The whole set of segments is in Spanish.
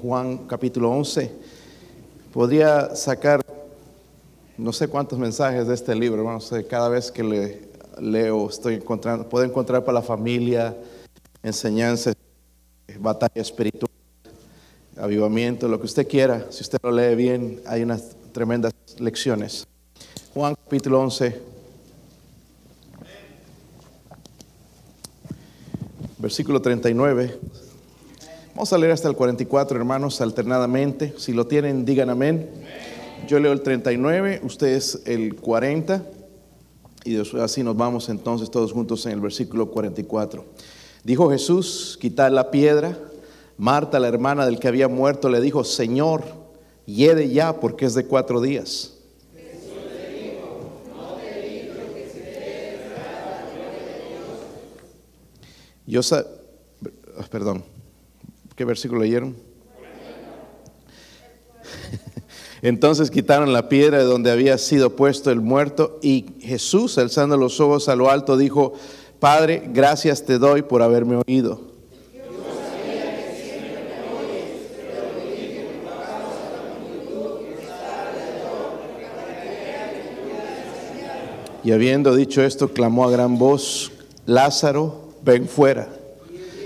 Juan capítulo 11. Podría sacar no sé cuántos mensajes de este libro, hermanos. Cada vez que le leo estoy encontrando, puedo encontrar para la familia enseñanzas, batalla espiritual, avivamiento, lo que usted quiera. Si usted lo lee bien, hay unas tremendas lecciones. Juan capítulo 11. Versículo 39. Vamos a leer hasta el 44, hermanos, alternadamente. Si lo tienen, digan amén. Yo leo el 39, ustedes el 40. Y así nos vamos entonces todos juntos en el versículo 44. Dijo Jesús, quitar la piedra. Marta, la hermana del que había muerto, le dijo, Señor, hiede ya porque es de cuatro días. Yo sé, perdón, ¿qué versículo leyeron? Entonces quitaron la piedra de donde había sido puesto el muerto y Jesús, alzando los ojos a lo alto, dijo, Padre, gracias te doy por haberme oído. Y habiendo dicho esto, clamó a gran voz, Lázaro, ven fuera.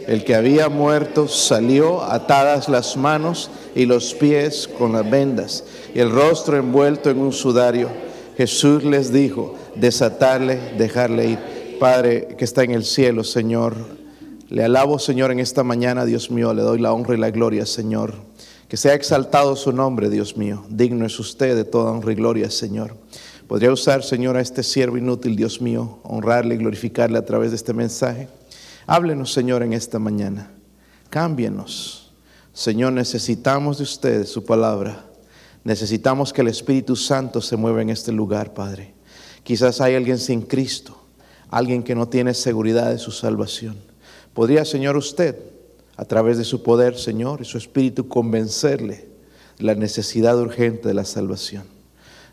El que había muerto salió atadas las manos y los pies con las vendas y el rostro envuelto en un sudario. Jesús les dijo, desatarle, dejarle ir. Padre que está en el cielo, Señor, le alabo, Señor, en esta mañana, Dios mío, le doy la honra y la gloria, Señor. Que sea exaltado su nombre, Dios mío. Digno es usted de toda honra y gloria, Señor. Podría usar, Señor, a este siervo inútil, Dios mío, honrarle y glorificarle a través de este mensaje. Háblenos, Señor, en esta mañana. Cámbienos. Señor, necesitamos de usted, su palabra. Necesitamos que el Espíritu Santo se mueva en este lugar, Padre. Quizás hay alguien sin Cristo, alguien que no tiene seguridad de su salvación. ¿Podría, Señor, usted, a través de su poder, Señor, y su Espíritu, convencerle de la necesidad urgente de la salvación?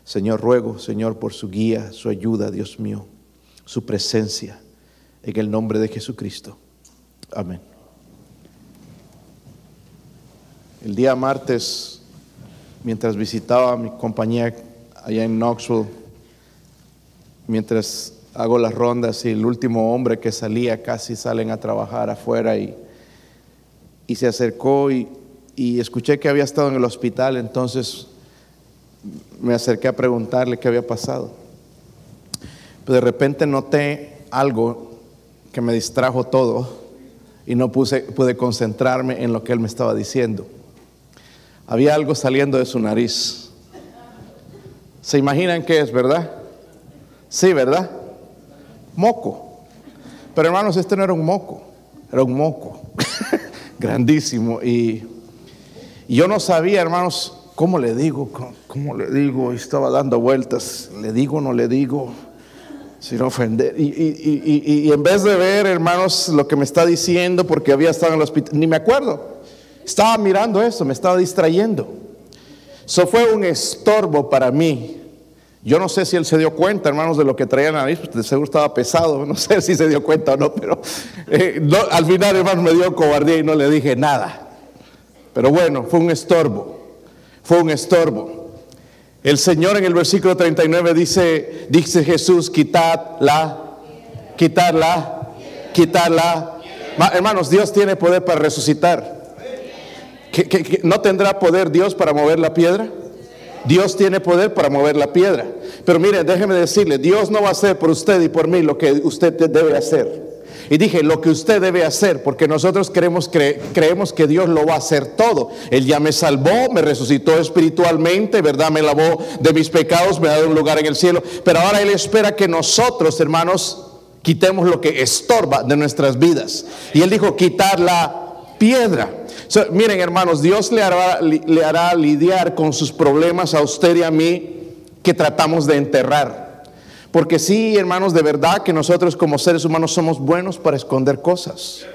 Señor, ruego, Señor, por su guía, su ayuda, Dios mío, su presencia, en el nombre de Jesucristo. Amén. El día martes, mientras visitaba a mi compañía allá en Knoxville, mientras hago las rondas y el último hombre que salía casi salen a trabajar afuera y, y se acercó y, y escuché que había estado en el hospital, entonces me acerqué a preguntarle qué había pasado. Pero de repente noté algo que me distrajo todo y no puse, pude concentrarme en lo que él me estaba diciendo. Había algo saliendo de su nariz. ¿Se imaginan qué es, verdad? Sí, ¿verdad? Moco. Pero hermanos, este no era un moco, era un moco grandísimo. Y, y yo no sabía, hermanos, ¿Cómo le digo? ¿Cómo le digo? Estaba dando vueltas. ¿Le digo no le digo? Sin ofender. Y, y, en vez de ver, hermanos, lo que me está diciendo, porque había estado en el hospital, ni me acuerdo. Estaba mirando eso, me estaba distrayendo. Eso fue un estorbo para mí. Yo no sé si él se dio cuenta, hermanos, de lo que traía en la nariz, de seguro estaba pesado. No sé si se dio cuenta o no, pero eh, al final, hermanos, me dio cobardía y no le dije nada. Pero bueno, fue un estorbo fue un estorbo. El Señor en el versículo 39 dice, dice Jesús, quitarla, quitarla, quitarla. Hermanos, Dios tiene poder para resucitar. no tendrá poder Dios para mover la piedra? Dios tiene poder para mover la piedra. Pero mire, déjeme decirle, Dios no va a hacer por usted y por mí lo que usted debe hacer. Y dije, lo que usted debe hacer, porque nosotros creemos, que Dios lo va a hacer todo. Él ya me salvó, me resucitó espiritualmente, ¿verdad? Me lavó de mis pecados, me ha dado un lugar en el cielo. Pero ahora Él espera que nosotros, hermanos, quitemos lo que estorba de nuestras vidas. Y Él dijo, quitar la piedra. miren, hermanos, Dios le hará, le hará lidiar con sus problemas a usted y a mí que tratamos de enterrar. Porque sí, hermanos, de verdad que nosotros como seres humanos somos buenos para esconder cosas.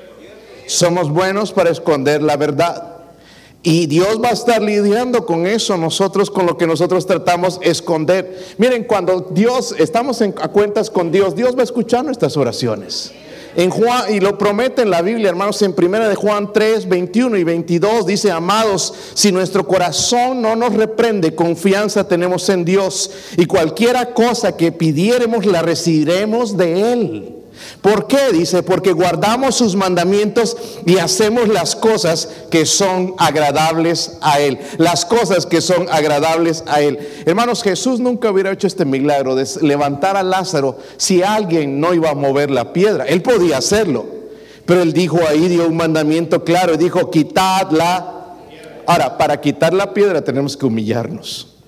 Somos buenos para esconder la verdad. Y Dios va a estar lidiando con eso, nosotros con lo que nosotros tratamos de esconder. Miren, cuando Dios, estamos en, a cuentas con Dios, Dios va a escuchar nuestras oraciones. En Juan, y lo promete en la Biblia, hermanos, en primera de Juan 3, 21 y 22 dice, amados, si nuestro corazón no nos reprende, confianza tenemos en Dios y cualquiera cosa que pidiéremos la recibiremos de Él. ¿Por qué? Dice, porque guardamos sus mandamientos y hacemos las cosas que son agradables a Él. Las cosas que son agradables a Él. Hermanos, Jesús nunca hubiera hecho este milagro de levantar a Lázaro si alguien no iba a mover la piedra. Él podía hacerlo. Pero Él dijo ahí, dio un mandamiento claro, y dijo, quitadla. Ahora, para quitar la piedra tenemos que humillarnos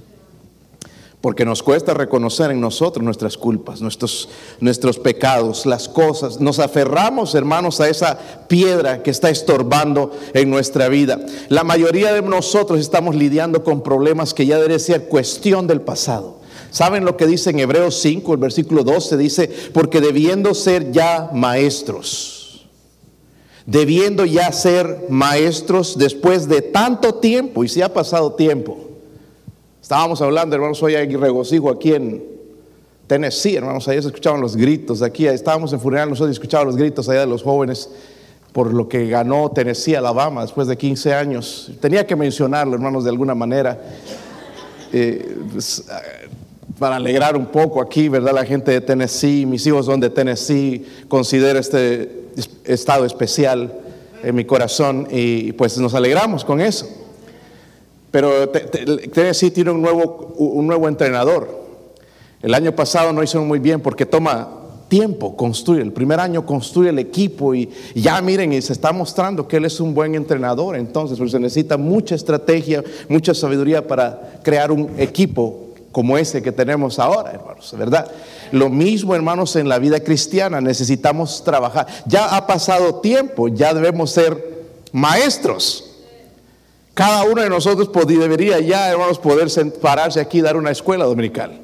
porque nos cuesta reconocer en nosotros nuestras culpas, nuestros, nuestros pecados, las cosas. Nos aferramos, hermanos, a esa piedra que está estorbando en nuestra vida. La mayoría de nosotros estamos lidiando con problemas que ya debe ser cuestión del pasado. ¿Saben lo que dice en Hebreos 5, el versículo 12? Dice, porque debiendo ser ya maestros, debiendo ya ser maestros después de tanto tiempo, y si ha pasado tiempo, Estábamos hablando, hermanos, hoy hay regocijo aquí en Tennessee, hermanos, ahí se escuchaban los gritos, aquí estábamos en funeral, nosotros escuchábamos los gritos allá de los jóvenes por lo que ganó Tennessee, Alabama, después de 15 años. Tenía que mencionarlo, hermanos, de alguna manera, eh, pues, para alegrar un poco aquí, ¿verdad? La gente de Tennessee, mis hijos son de Tennessee, considero este estado especial en mi corazón y pues nos alegramos con eso. Pero Tennessee tiene un nuevo, un nuevo entrenador. El año pasado no hicieron muy bien porque toma tiempo construir. El primer año construye el equipo y ya miren, y se está mostrando que él es un buen entrenador. Entonces, pues, se necesita mucha estrategia, mucha sabiduría para crear un equipo como ese que tenemos ahora, hermanos, ¿verdad? Lo mismo, hermanos, en la vida cristiana, necesitamos trabajar. Ya ha pasado tiempo, ya debemos ser maestros. Cada uno de nosotros debería ya, hermanos, poder pararse aquí y dar una escuela dominical.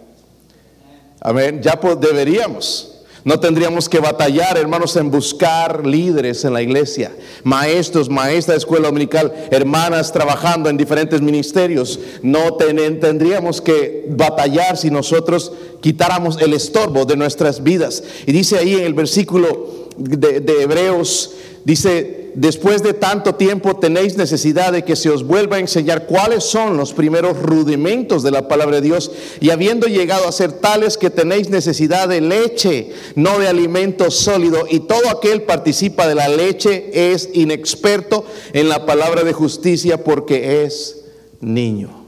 Amén. Ya deberíamos. No tendríamos que batallar, hermanos, en buscar líderes en la iglesia, maestros, maestras de escuela dominical, hermanas trabajando en diferentes ministerios. No tendríamos que batallar si nosotros quitáramos el estorbo de nuestras vidas. Y dice ahí en el versículo de, Hebreos, dice, después de tanto tiempo tenéis necesidad de que se os vuelva a enseñar cuáles son los primeros rudimentos de la palabra de Dios y habiendo llegado a ser tales que tenéis necesidad de leche, no de alimento sólido y todo aquel participa de la leche es inexperto en la palabra de justicia porque es niño.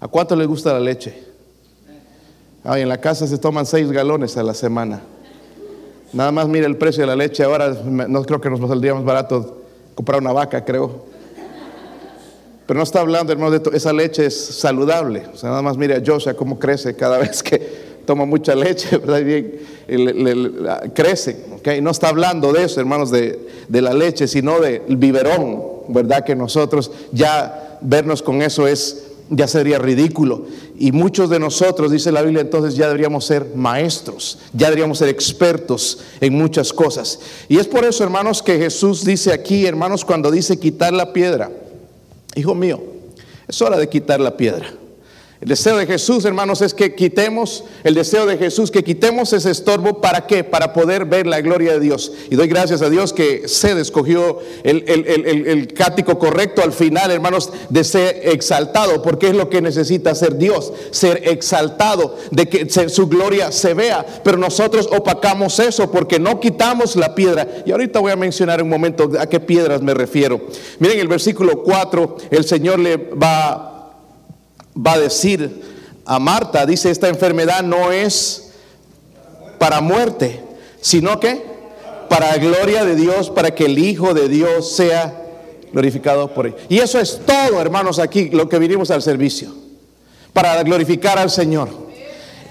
¿A cuánto le gusta la leche? en la casa se toman seis galones a la semana. Nada más mire el precio de la leche. Ahora no creo que nos saldría más barato comprar una vaca, creo. Pero no está hablando, hermano, de esa leche es saludable. O sea, nada más mire a Joshua cómo crece cada vez que toma mucha leche, ¿verdad? Bien, crece, ¿ok? No está hablando de eso, hermanos, de, de la leche, sino del biberón, ¿verdad? Que nosotros ya vernos con eso es ya sería ridículo. Y muchos de nosotros, dice la Biblia, entonces ya deberíamos ser maestros, ya deberíamos ser expertos en muchas cosas. Y es por eso, hermanos, que Jesús dice aquí, hermanos, cuando dice quitar la piedra, hijo mío, es hora de quitar la piedra. El deseo de Jesús, hermanos, es que quitemos, el deseo de Jesús, que quitemos ese estorbo. ¿Para qué? Para poder ver la gloria de Dios. Y doy gracias a Dios que se escogió el, el, cático correcto al final, hermanos, de ser exaltado, porque es lo que necesita ser Dios, ser exaltado, de que su gloria se vea. Pero nosotros opacamos eso porque no quitamos la piedra. Y ahorita voy a mencionar un momento a qué piedras me refiero. Miren el versículo 4, el Señor le va va a decir a Marta, dice, esta enfermedad no es para muerte, sino que para gloria de Dios, para que el Hijo de Dios sea glorificado por él. Y eso es todo, hermanos, aquí lo que vinimos al servicio, para glorificar al Señor.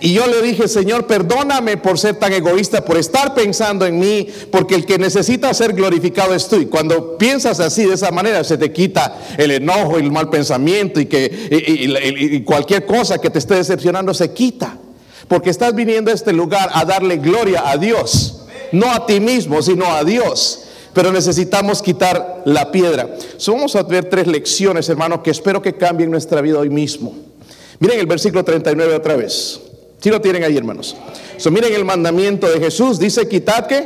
Y yo le dije, Señor, perdóname por ser tan egoísta, por estar pensando en mí, porque el que necesita ser glorificado es tú. Y cuando piensas así, de esa manera, se te quita el enojo el mal pensamiento y, que, cualquier cosa que te esté decepcionando se quita. Porque estás viniendo a este lugar a darle gloria a Dios, no a ti mismo, sino a Dios. Pero necesitamos quitar la piedra. vamos a ver tres lecciones, hermano, que espero que cambien nuestra vida hoy mismo. Miren el versículo 39 otra vez. Si lo tienen ahí, hermanos. So, miren el mandamiento de Jesús. Dice, quitad que.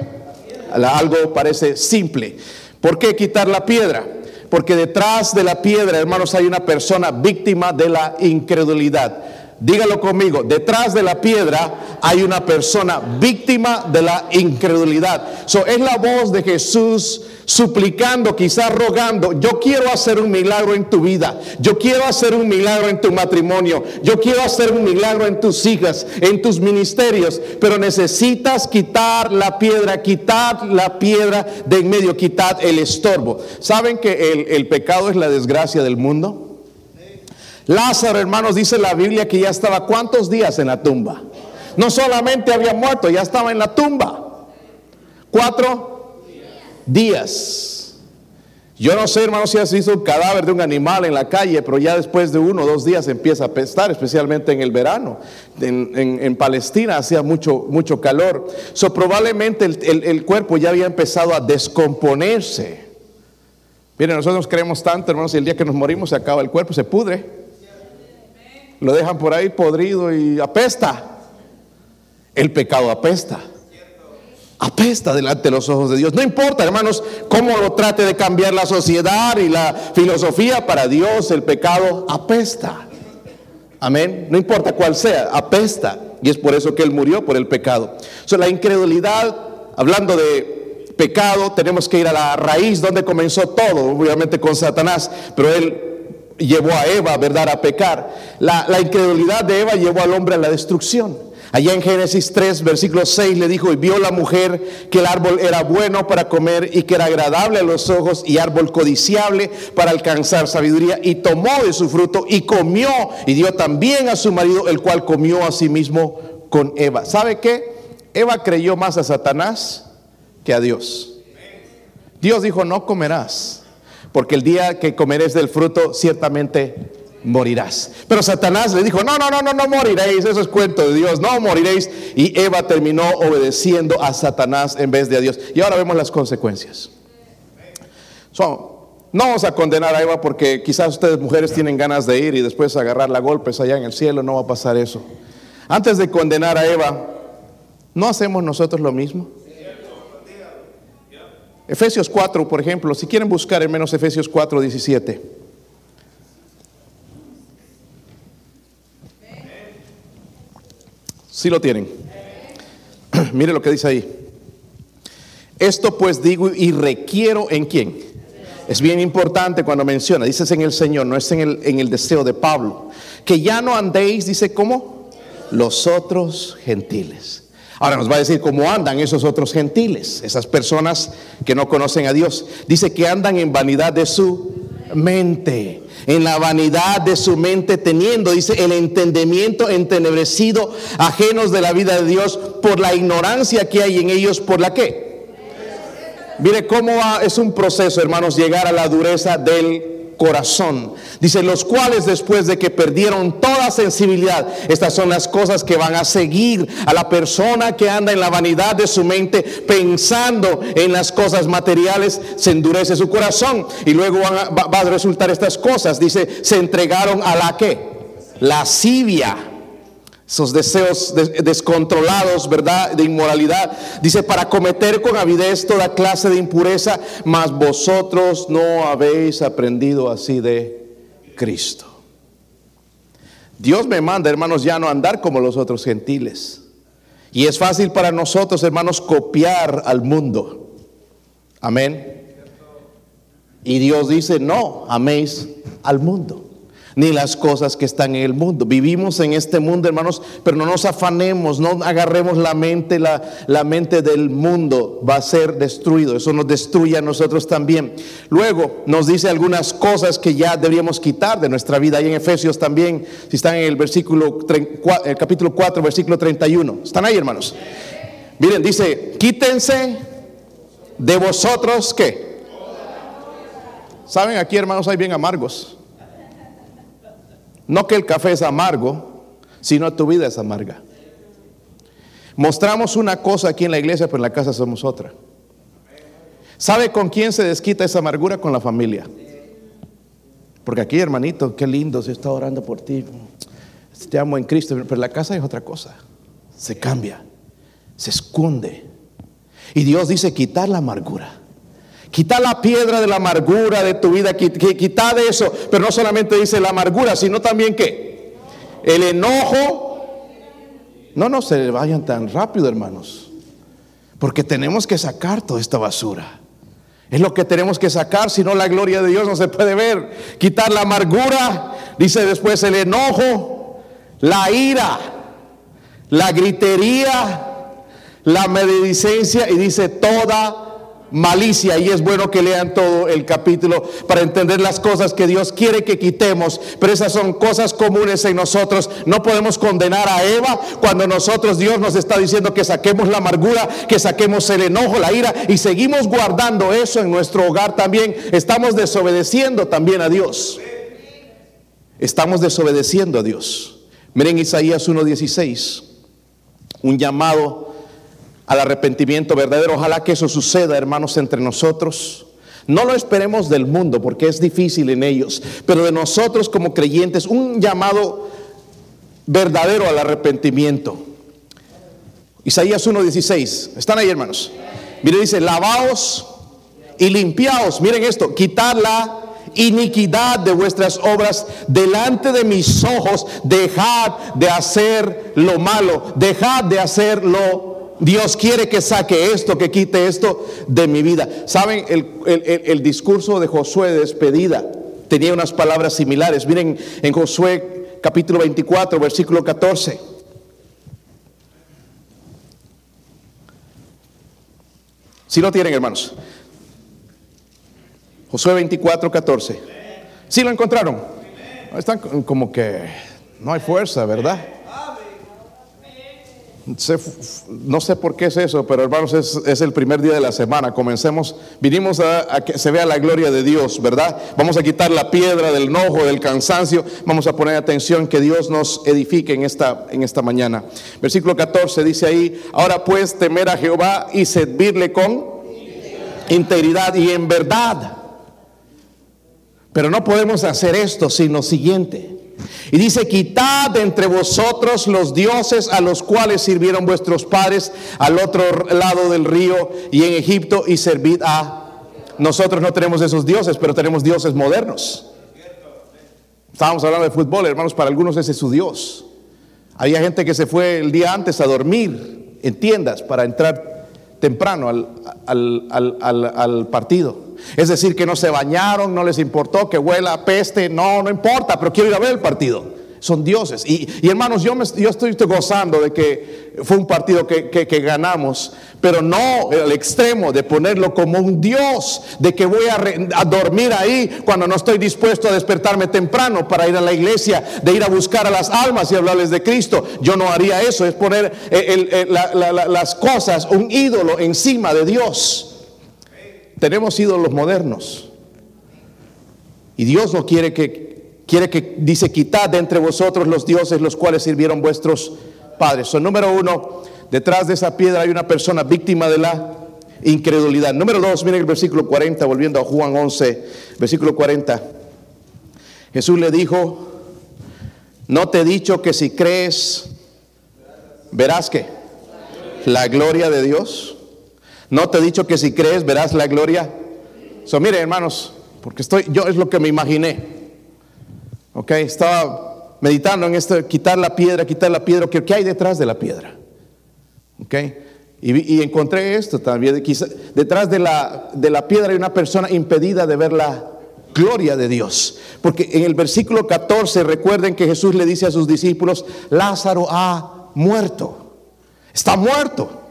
algo parece simple. ¿Por qué quitar la piedra? Porque detrás de la piedra, hermanos, hay una persona víctima de la incredulidad. Dígalo conmigo, detrás de la piedra hay una persona víctima de la incredulidad. So, es la voz de Jesús suplicando, quizás rogando, yo quiero hacer un milagro en tu vida, yo quiero hacer un milagro en tu matrimonio, yo quiero hacer un milagro en tus hijas, en tus ministerios, pero necesitas quitar la piedra, quitar la piedra de en medio, quitar el estorbo. ¿Saben que el, el pecado es la desgracia del mundo? Lázaro, hermanos, dice la Biblia que ya estaba cuántos días en la tumba. No solamente había muerto, ya estaba en la tumba. Cuatro días. Yo no sé, hermanos, si has visto un cadáver de un animal en la calle, pero ya después de uno o dos días empieza a pestar, especialmente en el verano. En, Palestina hacía mucho, mucho calor. So, probablemente el, cuerpo ya había empezado a descomponerse. Miren, nosotros creemos tanto, hermanos, y el día que nos morimos se acaba el cuerpo, se pudre lo dejan por ahí podrido y apesta. El pecado apesta. Apesta delante de los ojos de Dios. No importa, hermanos, cómo lo trate de cambiar la sociedad y la filosofía, para Dios el pecado apesta. Amén. No importa cuál sea, apesta. Y es por eso que Él murió por el pecado. O la incredulidad, hablando de pecado, tenemos que ir a la raíz donde comenzó todo, obviamente con Satanás, pero Él llevó a Eva, ¿verdad?, a pecar. La, incredulidad de Eva llevó al hombre a la destrucción. Allá en Génesis 3, versículo 6 le dijo, y vio la mujer que el árbol era bueno para comer y que era agradable a los ojos y árbol codiciable para alcanzar sabiduría, y tomó de su fruto y comió y dio también a su marido, el cual comió a sí mismo con Eva. ¿Sabe qué? Eva creyó más a Satanás que a Dios. Dios dijo, no comerás porque el día que comeréis del fruto ciertamente morirás. Pero Satanás le dijo, no, no, no, no, no moriréis, eso es cuento de Dios, no moriréis. Y Eva terminó obedeciendo a Satanás en vez de a Dios. Y ahora vemos las consecuencias. no vamos a condenar a Eva porque quizás ustedes mujeres tienen ganas de ir y después agarrar a golpes allá en el cielo, no va a pasar eso. Antes de condenar a Eva, ¿no hacemos nosotros lo mismo? Efesios 4, por ejemplo, si quieren buscar en menos Efesios 4, 17. Si lo tienen. Mire lo que dice ahí. Esto pues digo y requiero en quién. Es bien importante cuando menciona, dices en el Señor, no es en el, en el deseo de Pablo. Que ya no andéis, dice, ¿cómo? Los otros gentiles. Ahora nos va a decir cómo andan esos otros gentiles, esas personas que no conocen a Dios. Dice que andan en vanidad de su mente, en la vanidad de su mente, teniendo, dice, el entendimiento entenebrecido, ajenos de la vida de Dios por la ignorancia que hay en ellos, por la que. Mire cómo es un proceso, hermanos, llegar a la dureza del corazón. Dice, los cuales después de que perdieron toda sensibilidad, estas son las cosas que van a seguir a la persona que anda en la vanidad de su mente pensando en las cosas materiales, se endurece su corazón y luego va, va a resultar estas cosas. Dice, se entregaron a la que? Lascivia esos deseos descontrolados, ¿verdad? De inmoralidad. Dice, para cometer con avidez toda clase de impureza, mas vosotros no habéis aprendido así de Cristo. Dios me manda, hermanos, ya no andar como los otros gentiles. Y es fácil para nosotros, hermanos, copiar al mundo. Amén. Y Dios dice, no, améis al mundo ni las cosas que están en el mundo. Vivimos en este mundo, hermanos, pero no nos afanemos, no agarremos la mente, la, la, mente del mundo va a ser destruido. Eso nos destruye a nosotros también. Luego nos dice algunas cosas que ya deberíamos quitar de nuestra vida. Ahí en Efesios también, si están en el versículo, el capítulo 4, versículo 31. ¿Están ahí, hermanos? Miren, dice, quítense de vosotros, ¿qué? ¿Saben? Aquí, hermanos, hay bien amargos. No que el café es amargo, sino tu vida es amarga. Mostramos una cosa aquí en la iglesia, pero en la casa somos otra. ¿Sabe con quién se desquita esa amargura? Con la familia. Porque aquí, hermanito, qué lindo, se está orando por ti. Te amo en Cristo, pero la casa es otra cosa. Se cambia, se esconde. Y Dios dice quitar la amargura. Quitar la piedra de la amargura de tu vida, quitar eso. Pero no solamente dice la amargura, sino también que el enojo. No, no se vayan tan rápido, hermanos. Porque tenemos que sacar toda esta basura. Es lo que tenemos que sacar, si no la gloria de Dios no se puede ver. Quitar la amargura, dice después el enojo, la ira, la gritería, la maledicencia y dice toda malicia. Y es bueno que lean todo el capítulo para entender las cosas que Dios quiere que quitemos. Pero esas son cosas comunes en nosotros. No podemos condenar a Eva cuando nosotros Dios nos está diciendo que saquemos la amargura, que saquemos el enojo, la ira y seguimos guardando eso en nuestro hogar también. Estamos desobedeciendo también a Dios. Estamos desobedeciendo a Dios. Miren Isaías 1.16, un llamado al arrepentimiento verdadero. Ojalá que eso suceda, hermanos, entre nosotros. No lo esperemos del mundo porque es difícil en ellos, pero de nosotros como creyentes, un llamado verdadero al arrepentimiento. Isaías 1.16, ¿están ahí hermanos? Mire, dice, lavaos y limpiaos, miren esto, quitar la iniquidad de vuestras obras delante de mis ojos, dejad de hacer lo malo, dejad de hacer lo Dios quiere que saque esto, que quite esto de mi vida. ¿Saben? El, discurso de Josué de despedida tenía unas palabras similares. Miren en Josué capítulo 24, versículo 14. Si lo tienen, hermanos. Josué 24, 14. ¿Sí lo encontraron? Están como que no hay fuerza, ¿verdad? No sé por qué es eso, pero hermanos, es, el primer día de la semana. Comencemos, vinimos a, que se vea la gloria de Dios, ¿verdad? Vamos a quitar la piedra del enojo, del cansancio. Vamos a poner atención que Dios nos edifique en esta, en esta mañana. Versículo 14 dice ahí: Ahora pues temer a Jehová y servirle con integridad y en verdad. Pero no podemos hacer esto sin lo siguiente. Y dice, quitad de entre vosotros los dioses a los cuales sirvieron vuestros padres al otro lado del río y en Egipto y servid a... Nosotros no tenemos esos dioses, pero tenemos dioses modernos. Estábamos hablando de fútbol, hermanos, para algunos ese es su Dios. Había gente que se fue el día antes a dormir en tiendas para entrar temprano al partido. Es decir, que no se bañaron, no les importó que huela peste, no, no importa, pero quiero ir a ver el partido. Son dioses. Y, hermanos, yo, me, yo estoy gozando de que fue un partido que, ganamos, pero no el extremo de ponerlo como un Dios, de que voy a, dormir ahí cuando no estoy dispuesto a despertarme temprano para ir a la iglesia, de ir a buscar a las almas y hablarles de Cristo. Yo no haría eso, es poner eh, las cosas, un ídolo encima de Dios. Tenemos ídolos modernos. Y Dios no quiere que, quiere que, dice, quitad de entre vosotros los dioses los cuales sirvieron vuestros padres. Son número uno, detrás de esa piedra hay una persona víctima de la incredulidad. Número dos, miren el versículo 40, volviendo a Juan 11, versículo 40. Jesús le dijo, no te he dicho que si crees, verás que la gloria de Dios. ¿No te he dicho que si crees verás la gloria? So, mire, hermanos, porque estoy, yo es lo que me imaginé. Ok, estaba meditando en esto, quitar la piedra, quitar la piedra, ¿qué, hay detrás de la piedra? Ok, y, encontré esto también, detrás de la, de la piedra hay una persona impedida de ver la gloria de Dios. Porque en el versículo 14 recuerden que Jesús le dice a sus discípulos, Lázaro ha muerto, está muerto.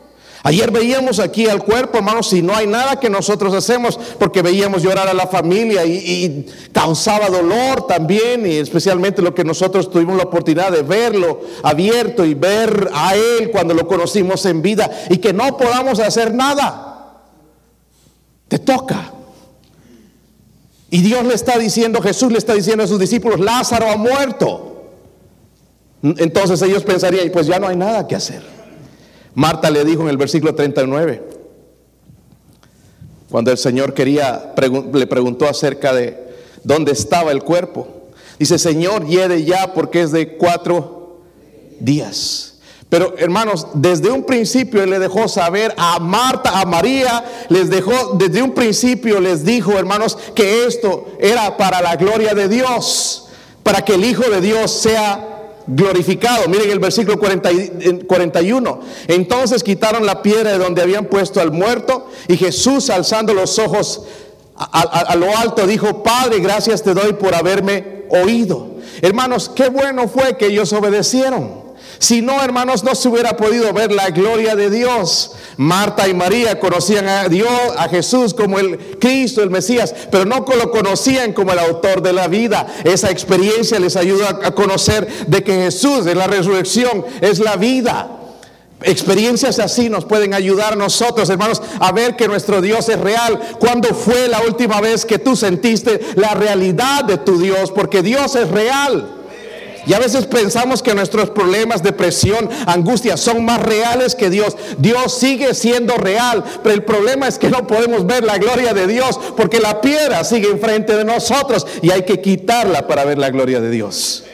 Ayer veíamos aquí al cuerpo, hermanos, y no hay nada que nosotros hacemos, porque veíamos llorar a la familia y, causaba dolor también, y especialmente lo que nosotros tuvimos la oportunidad de verlo abierto y ver a Él cuando lo conocimos en vida, y que no podamos hacer nada. Te toca. Y Dios le está diciendo, Jesús le está diciendo a sus discípulos, Lázaro ha muerto. Entonces ellos pensarían, pues ya no hay nada que hacer. Marta le dijo en el versículo 39, cuando el Señor quería, le preguntó acerca de dónde estaba el cuerpo. Dice, Señor, hiede ya porque es de cuatro días. Pero hermanos, desde un principio le dejó saber a Marta, a María, les dejó, desde un principio les dijo, hermanos, que esto era para la gloria de Dios, para que el Hijo de Dios sea glorificado. Miren el versículo 41. Entonces quitaron la piedra de donde habían puesto al muerto y Jesús alzando los ojos a, lo alto dijo, Padre, gracias te doy por haberme oído. Hermanos, qué bueno fue que ellos obedecieron. Si no, hermanos, no se hubiera podido ver la gloria de Dios. Marta y María conocían a Dios, a Jesús como el Cristo, el Mesías, pero no lo conocían como el autor de la vida. Esa experiencia les ayuda a conocer de que Jesús en la resurrección es la vida. Experiencias así nos pueden ayudar a nosotros, hermanos, a ver que nuestro Dios es real. ¿Cuándo fue la última vez que tú sentiste la realidad de tu Dios? Porque Dios es real. Y a veces pensamos que nuestros problemas, depresión, angustia son más reales que Dios. Dios sigue siendo real, pero el problema es que no podemos ver la gloria de Dios porque la piedra sigue enfrente de nosotros y hay que quitarla para ver la gloria de Dios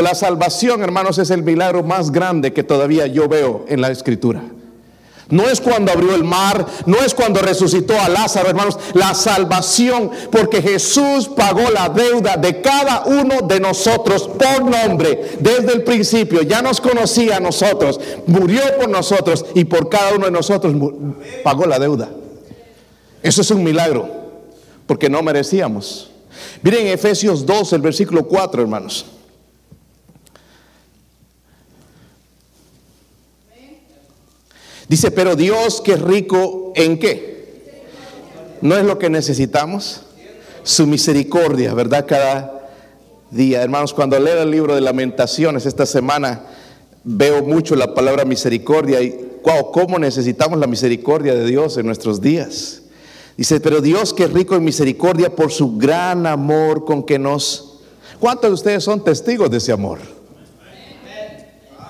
la salvación, hermanos, es el milagro más grande que todavía yo veo en la escritura. No es cuando abrió el mar, no es cuando resucitó a Lázaro, hermanos, la salvación, porque Jesús pagó la deuda de cada uno de nosotros por nombre desde el principio. Ya nos conocía a nosotros, murió por nosotros y por cada uno de nosotros pagó la deuda. Eso es un milagro, porque no merecíamos. Miren Efesios 2, el versículo 4, hermanos. Dice, pero Dios que es rico en qué? ¿No es lo que necesitamos? Su misericordia, ¿verdad? Cada día. Hermanos, cuando leo el libro de lamentaciones esta semana, veo mucho la palabra misericordia y wow, cómo necesitamos la misericordia de Dios en nuestros días. Dice, pero Dios que es rico en misericordia por su gran amor con que nos... ¿Cuántos de ustedes son testigos de ese amor?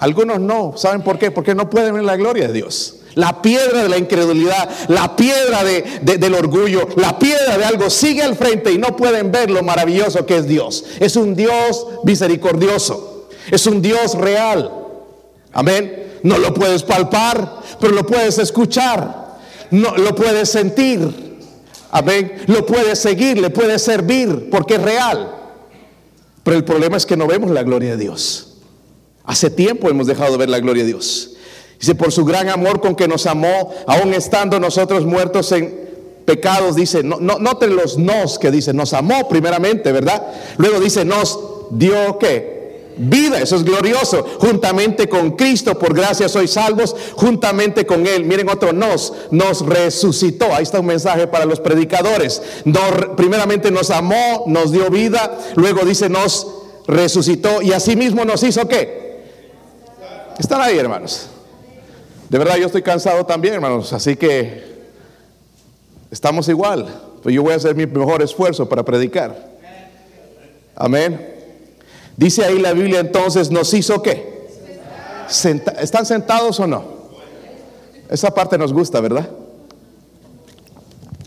Algunos no. ¿Saben por qué? Porque no pueden ver la gloria de Dios. La piedra de la incredulidad, la piedra del orgullo, la piedra de algo sigue al frente y no pueden ver lo maravilloso que es Dios. Es un Dios misericordioso. Es un Dios real. Amén. No lo puedes palpar, pero lo puedes escuchar. No, lo puedes sentir. Amén. Lo puedes seguir, le puedes servir porque es real. Pero el problema es que no vemos la gloria de Dios. Hace tiempo hemos dejado de ver la gloria de Dios. Dice, por su gran amor con que nos amó, aún estando nosotros muertos en pecados, dice, no, no, noten los nos que dice, nos amó primeramente, ¿verdad? Luego dice, nos dio qué? Vida, eso es glorioso. Juntamente con Cristo, por gracia sois salvos, juntamente con Él. Miren otro nos, nos resucitó. Ahí está un mensaje para los predicadores. primeramente nos amó, nos dio vida, luego dice nos resucitó y asimismo nos hizo qué? Están ahí, hermanos. De verdad, yo estoy cansado también, hermanos. Así que estamos igual. Pero yo voy a hacer mi mejor esfuerzo para predicar. Amén. Dice ahí la Biblia entonces, ¿nos hizo qué? ¿Están sentados o no? Esa parte nos gusta, ¿verdad?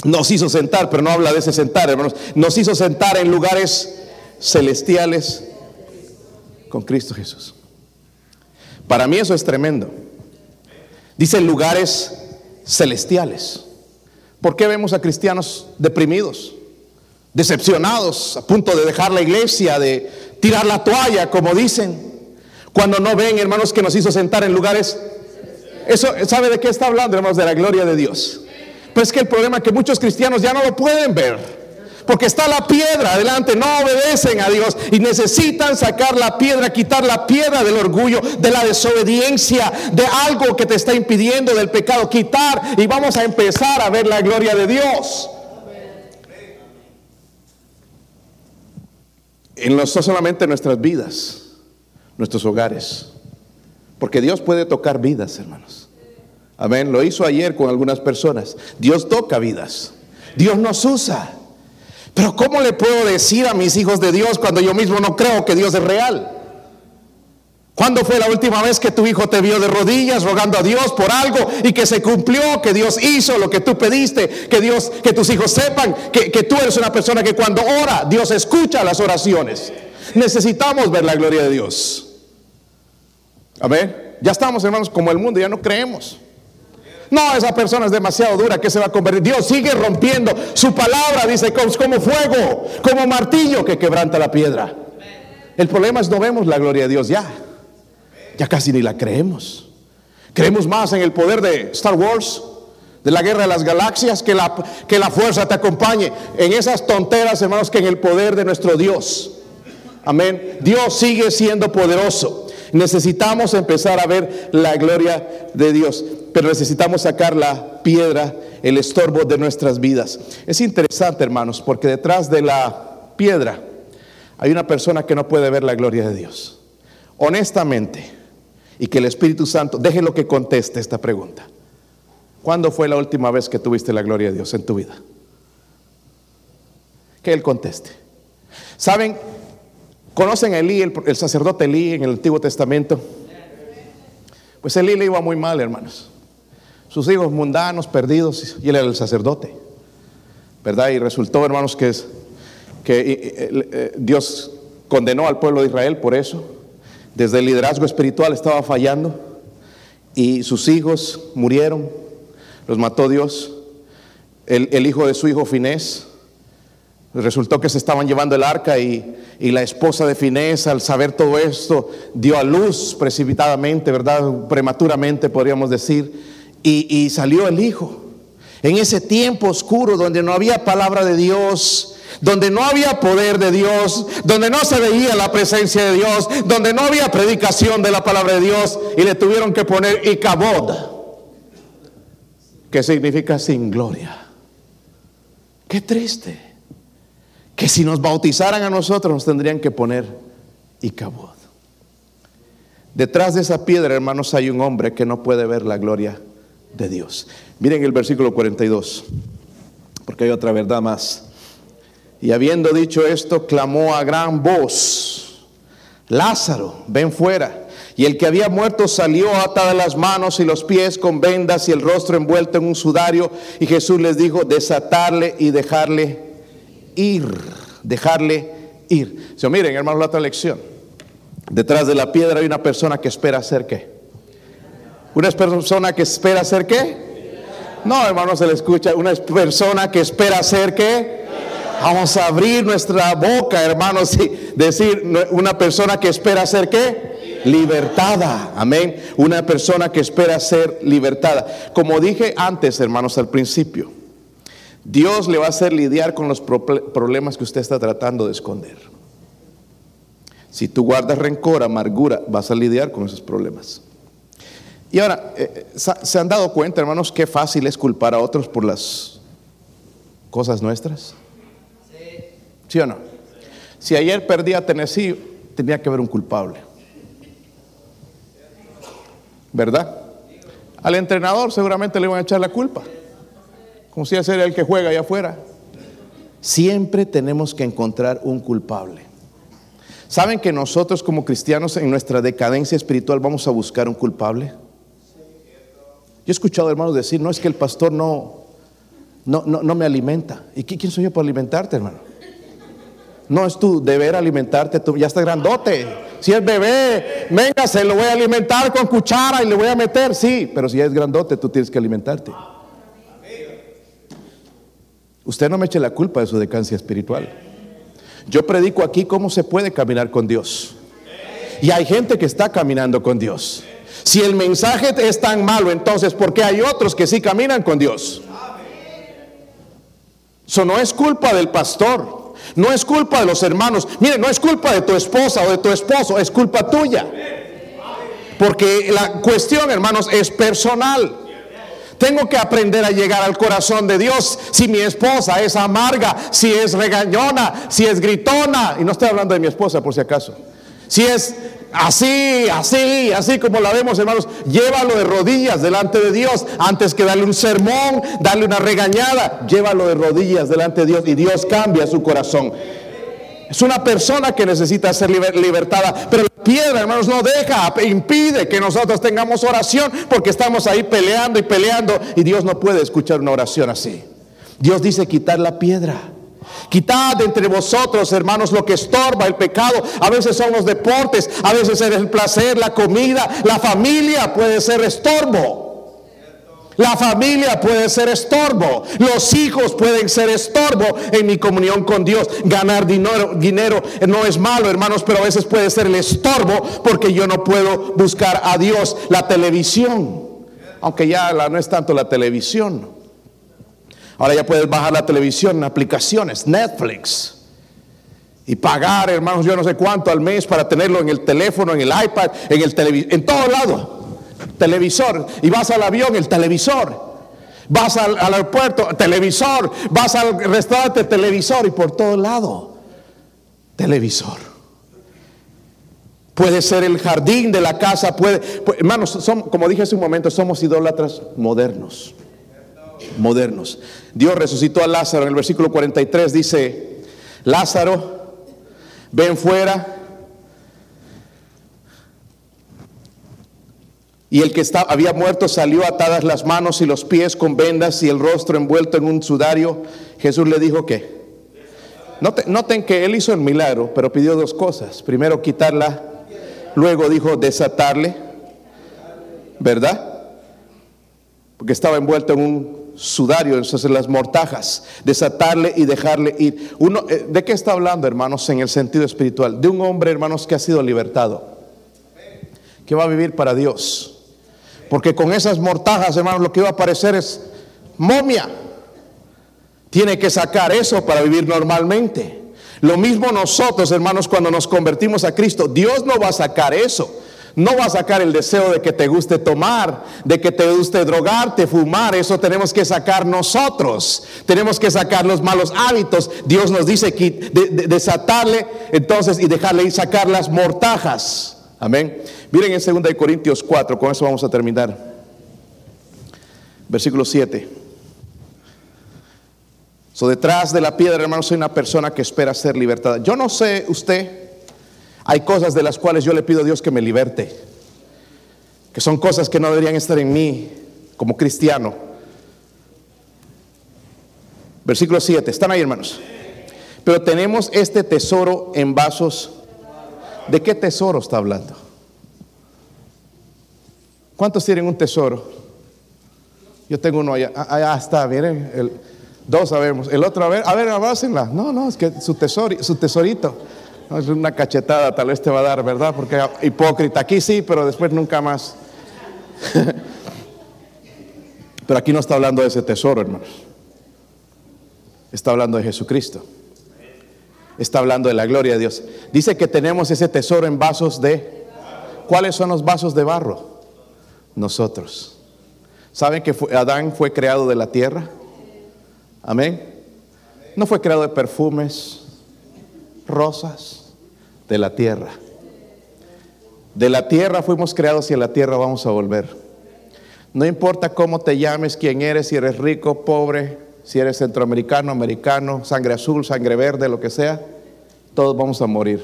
Nos hizo sentar, pero no habla de ese sentar, hermanos. Nos hizo sentar en lugares celestiales con Cristo Jesús. Para mí eso es tremendo. Dice lugares celestiales. ¿Por qué vemos a cristianos deprimidos, decepcionados, a punto de dejar la iglesia, de tirar la toalla, como dicen? Cuando no ven, hermanos, que nos hizo sentar en lugares... Eso, ¿sabe de qué está hablando, hermanos? De la gloria de Dios. Pero es que el problema es que muchos cristianos ya no lo pueden ver. Porque está la piedra adelante, no obedecen a Dios y necesitan sacar la piedra, quitar la piedra del orgullo, de la desobediencia, de algo que te está impidiendo del pecado, quitar y vamos a empezar a ver la gloria de Dios. En no solamente nuestras vidas, nuestros hogares, porque Dios puede tocar vidas, hermanos. Amén. Lo hizo ayer con algunas personas. Dios toca vidas. Dios nos usa. Pero ¿cómo le puedo decir a mis hijos de Dios cuando yo mismo no creo que Dios es real? ¿Cuándo fue la última vez que tu hijo te vio de rodillas rogando a Dios por algo y que se cumplió, que Dios hizo lo que tú pediste, que Dios, que tus hijos sepan que, que tú eres una persona que cuando ora, Dios escucha las oraciones? Necesitamos ver la gloria de Dios. Amén. Ya estamos, hermanos, como el mundo, ya no creemos. No, esa persona es demasiado dura que se va a convertir. Dios sigue rompiendo. Su palabra dice como fuego, como martillo que quebranta la piedra. El problema es no vemos la gloria de Dios ya. Ya casi ni la creemos. Creemos más en el poder de Star Wars, de la guerra de las galaxias, que la, que la fuerza te acompañe. En esas tonteras, hermanos, que en el poder de nuestro Dios. Amén. Dios sigue siendo poderoso. Necesitamos empezar a ver la gloria de Dios, pero necesitamos sacar la piedra, el estorbo de nuestras vidas. Es interesante, hermanos, porque detrás de la piedra hay una persona que no puede ver la gloria de Dios. Honestamente, y que el Espíritu Santo, déjelo que conteste esta pregunta. ¿Cuándo fue la última vez que tuviste la gloria de Dios en tu vida? Que Él conteste. ¿Saben? ¿Conocen a Elí, el, sacerdote Elí en el Antiguo Testamento? Pues Elí le iba muy mal, hermanos. Sus hijos mundanos, perdidos, y él era el sacerdote. ¿Verdad? Y resultó, hermanos, que, es, que eh, eh, eh, Dios condenó al pueblo de Israel por eso. Desde el liderazgo espiritual estaba fallando y sus hijos murieron, los mató Dios. El, hijo de su hijo Finés Resultó que se estaban llevando el arca y, la esposa de Finés, al saber todo esto, dio a luz precipitadamente, ¿verdad? Prematuramente, podríamos decir, y, salió el hijo. En ese tiempo oscuro donde no había palabra de Dios, donde no había poder de Dios, donde no se veía la presencia de Dios, donde no había predicación de la palabra de Dios, y le tuvieron que poner Icabod, que significa sin gloria. Qué triste que si nos bautizaran a nosotros nos tendrían que poner Icabod. Detrás de esa piedra, hermanos, hay un hombre que no puede ver la gloria de Dios. Miren el versículo 42, porque hay otra verdad más. Y habiendo dicho esto, clamó a gran voz, Lázaro, ven fuera. Y el que había muerto salió atadas las manos y los pies con vendas y el rostro envuelto en un sudario. Y Jesús les dijo, desatarle y dejarle ir, dejarle ir. Miren, hermanos, la otra lección. Detrás de la piedra hay una persona que espera hacer qué. Una persona que espera hacer qué. No, hermanos, se le escucha. Una persona que espera hacer qué. Vamos a abrir nuestra boca, hermanos, y decir una persona que espera hacer qué. Libertada, amén. Una persona que espera ser libertada. Como dije antes, hermanos, al principio. Dios le va a hacer lidiar con los problemas que usted está tratando de esconder. Si tú guardas rencor, amargura, vas a lidiar con esos problemas. Y ahora, eh, eh, ¿se han dado cuenta, hermanos, qué fácil es culpar a otros por las cosas nuestras? ¿Sí o no? Si ayer perdí a Tennessee, tenía que haber un culpable. ¿Verdad? Al entrenador seguramente le van a echar la culpa como si ser el que juega allá afuera. Siempre tenemos que encontrar un culpable. ¿Saben que nosotros como cristianos en nuestra decadencia espiritual vamos a buscar un culpable? Yo he escuchado hermanos decir, no es que el pastor no, no, no, me alimenta. ¿Y quién soy yo para alimentarte, hermano? No es tu deber alimentarte, tú ya estás grandote. Si es bebé, venga, se lo voy a alimentar con cuchara y le voy a meter, sí, pero si ya es grandote, tú tienes que alimentarte. Usted no me eche la culpa de su decancia espiritual. Yo predico aquí cómo se puede caminar con Dios. Y hay gente que está caminando con Dios. Si el mensaje es tan malo, entonces, ¿por qué hay otros que sí caminan con Dios? Eso no es culpa del pastor, no es culpa de los hermanos. Mire, no es culpa de tu esposa o de tu esposo, es culpa tuya. Porque la cuestión, hermanos, es personal. Tengo que aprender a llegar al corazón de Dios. Si mi esposa es amarga, si es regañona, si es gritona, y no estoy hablando de mi esposa por si acaso. Si es así, así, así como la vemos, hermanos, llévalo de rodillas delante de Dios antes que darle un sermón, darle una regañada. Llévalo de rodillas delante de Dios y Dios cambia su corazón. Es una persona que necesita ser libertada, pero la piedra, hermanos, no deja, impide que nosotros tengamos oración porque estamos ahí peleando y peleando y Dios no puede escuchar una oración así. Dios dice quitar la piedra. Quitad entre vosotros, hermanos, lo que estorba el pecado. A veces son los deportes, a veces es el placer, la comida, la familia puede ser estorbo. La familia puede ser estorbo. Los hijos pueden ser estorbo en mi comunión con Dios. Ganar dinero, dinero no es malo, hermanos, pero a veces puede ser el estorbo porque yo no puedo buscar a Dios. La televisión, aunque ya no es tanto la televisión. Ahora ya puedes bajar la televisión aplicaciones, Netflix. Y pagar, hermanos, yo no sé cuánto al mes para tenerlo en el teléfono, en el iPad, en el televisor, en todo lado. Televisor. Y vas al avión, el televisor. Vas al, aeropuerto, televisor. Vas al restaurante, televisor. Y por todo lado, televisor. Puede ser el jardín de la casa, puede, hermanos, como dije hace un momento, somos idólatras modernos. Modernos. Dios resucitó a Lázaro en el versículo 43, dice, Lázaro, ven fuera. Y el que estaba, había muerto salió atadas las manos y los pies con vendas y el rostro envuelto en un sudario. Jesús le dijo que, noten, noten que él hizo el milagro, pero pidió dos cosas. Primero quitarla, luego dijo desatarle, ¿verdad? Porque estaba envuelto en un sudario, entonces las mortajas, desatarle y dejarle ir. Uno, eh, ¿De qué está hablando, hermanos, en el sentido espiritual? De un hombre, hermanos, que ha sido libertado, que va a vivir para Dios. Porque con esas mortajas, hermanos, lo que va a aparecer es momia. Tiene que sacar eso para vivir normalmente. Lo mismo nosotros, hermanos, cuando nos convertimos a Cristo, Dios no va a sacar eso. No va a sacar el deseo de que te guste tomar, de que te guste drogarte, fumar. Eso tenemos que sacar nosotros. Tenemos que sacar los malos hábitos. Dios nos dice que desatarle entonces y dejarle ir sacar las mortajas. Amén. Miren en 2 Corintios 4, con eso vamos a terminar. Versículo 7. So, detrás de la piedra, hermanos, soy una persona que espera ser libertada. Yo no sé usted, hay cosas de las cuales yo le pido a Dios que me liberte, que son cosas que no deberían estar en mí como cristiano. Versículo 7, ¿están ahí hermanos? Pero tenemos este tesoro en vasos. ¿De qué tesoro está hablando? ¿Cuántos tienen un tesoro? Yo tengo uno allá. Ah, allá está, miren. Dos sabemos. El otro, a ver, a ver, abrácenla. No, no, es que su, tesoro, su tesorito. Es una cachetada, tal vez te va a dar, ¿verdad? Porque hipócrita. Aquí sí, pero después nunca más. pero aquí no está hablando de ese tesoro, hermanos. Está hablando de Jesucristo. Está hablando de la gloria de Dios. Dice que tenemos ese tesoro en vasos de... ¿Cuáles son los vasos de barro? Nosotros. ¿Saben que Adán fue creado de la tierra? Amén. No fue creado de perfumes, rosas, de la tierra. De la tierra fuimos creados y a la tierra vamos a volver. No importa cómo te llames, quién eres, si eres rico, pobre, si eres centroamericano, americano, sangre azul, sangre verde, lo que sea, todos vamos a morir.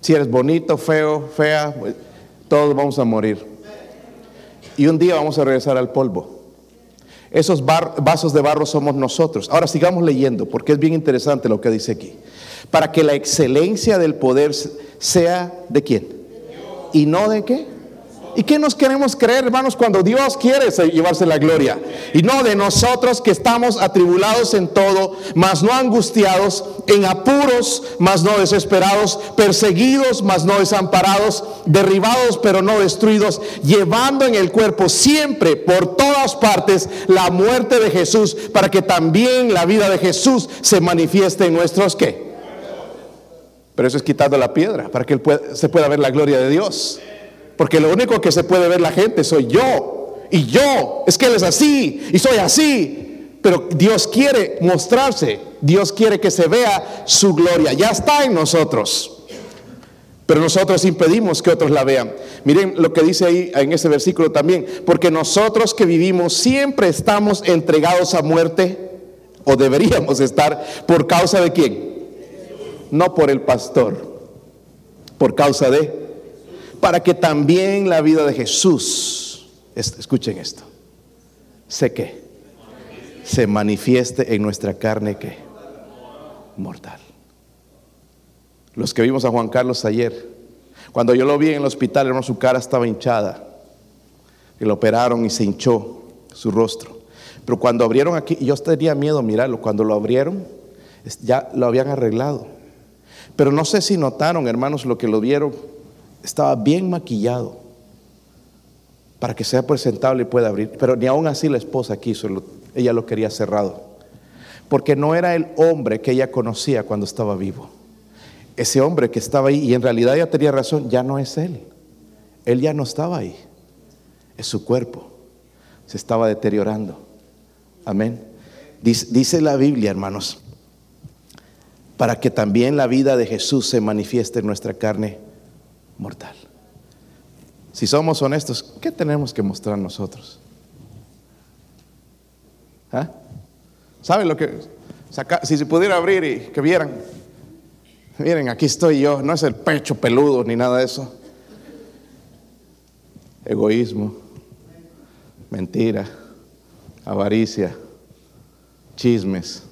Si eres bonito, feo, fea, todos vamos a morir. Y un día vamos a regresar al polvo. Esos vasos de barro somos nosotros. Ahora sigamos leyendo porque es bien interesante lo que dice aquí. Para que la excelencia del poder sea de quién. ¿Y no de qué? ¿Y qué nos queremos creer, hermanos, cuando Dios quiere llevarse la gloria? Y no de nosotros que estamos atribulados en todo, mas no angustiados, en apuros, mas no desesperados, perseguidos, mas no desamparados, derribados, pero no destruidos, llevando en el cuerpo siempre, por todas partes, la muerte de Jesús, para que también la vida de Jesús se manifieste en nuestros qué. Pero eso es quitando la piedra, para que se pueda ver la gloria de Dios. Porque lo único que se puede ver la gente soy yo. Y yo, es que Él es así y soy así. Pero Dios quiere mostrarse, Dios quiere que se vea su gloria. Ya está en nosotros. Pero nosotros impedimos que otros la vean. Miren lo que dice ahí en ese versículo también. Porque nosotros que vivimos siempre estamos entregados a muerte, o deberíamos estar, por causa de quién? No por el pastor, por causa de para que también la vida de Jesús, escuchen esto, sé que se manifieste en nuestra carne que mortal. Los que vimos a Juan Carlos ayer, cuando yo lo vi en el hospital, su cara estaba hinchada. Y lo operaron y se hinchó su rostro. Pero cuando abrieron aquí, yo tenía miedo mirarlo, cuando lo abrieron, ya lo habían arreglado. Pero no sé si notaron, hermanos, lo que lo vieron, estaba bien maquillado para que sea presentable y pueda abrir. Pero ni aún así la esposa quiso, ella lo quería cerrado. Porque no era el hombre que ella conocía cuando estaba vivo. Ese hombre que estaba ahí, y en realidad ella tenía razón, ya no es él. Él ya no estaba ahí. Es su cuerpo. Se estaba deteriorando. Amén. Dice, la Biblia, hermanos, para que también la vida de Jesús se manifieste en nuestra carne mortal. Si somos honestos, ¿qué tenemos que mostrar nosotros? ¿Ah? ¿Saben lo que... si se pudiera abrir y que vieran, miren, aquí estoy yo, no es el pecho peludo ni nada de eso. Egoísmo, mentira, avaricia, chismes,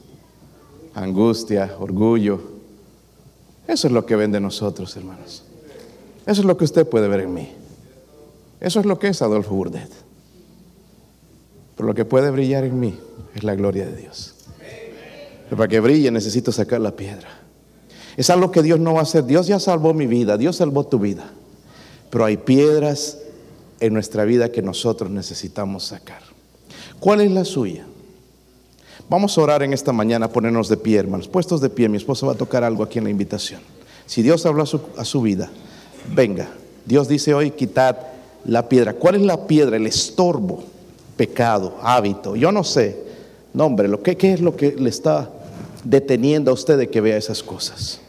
angustia, orgullo. Eso es lo que ven de nosotros, hermanos. Eso es lo que usted puede ver en mí. Eso es lo que es Adolfo Burdet. Pero lo que puede brillar en mí es la gloria de Dios. Para que brille necesito sacar la piedra. Es algo que Dios no va a hacer. Dios ya salvó mi vida, Dios salvó tu vida. Pero hay piedras en nuestra vida que nosotros necesitamos sacar. ¿Cuál es la suya? Vamos a orar en esta mañana, ponernos de pie, hermanos. Puestos de pie, mi esposa va a tocar algo aquí en la invitación. Si Dios habló a su, vida, venga. Dios dice hoy, quitad la piedra. ¿Cuál es la piedra? El estorbo, pecado, hábito. Yo no sé, nombre, lo que, ¿qué es lo que le está deteniendo a usted de que vea esas cosas?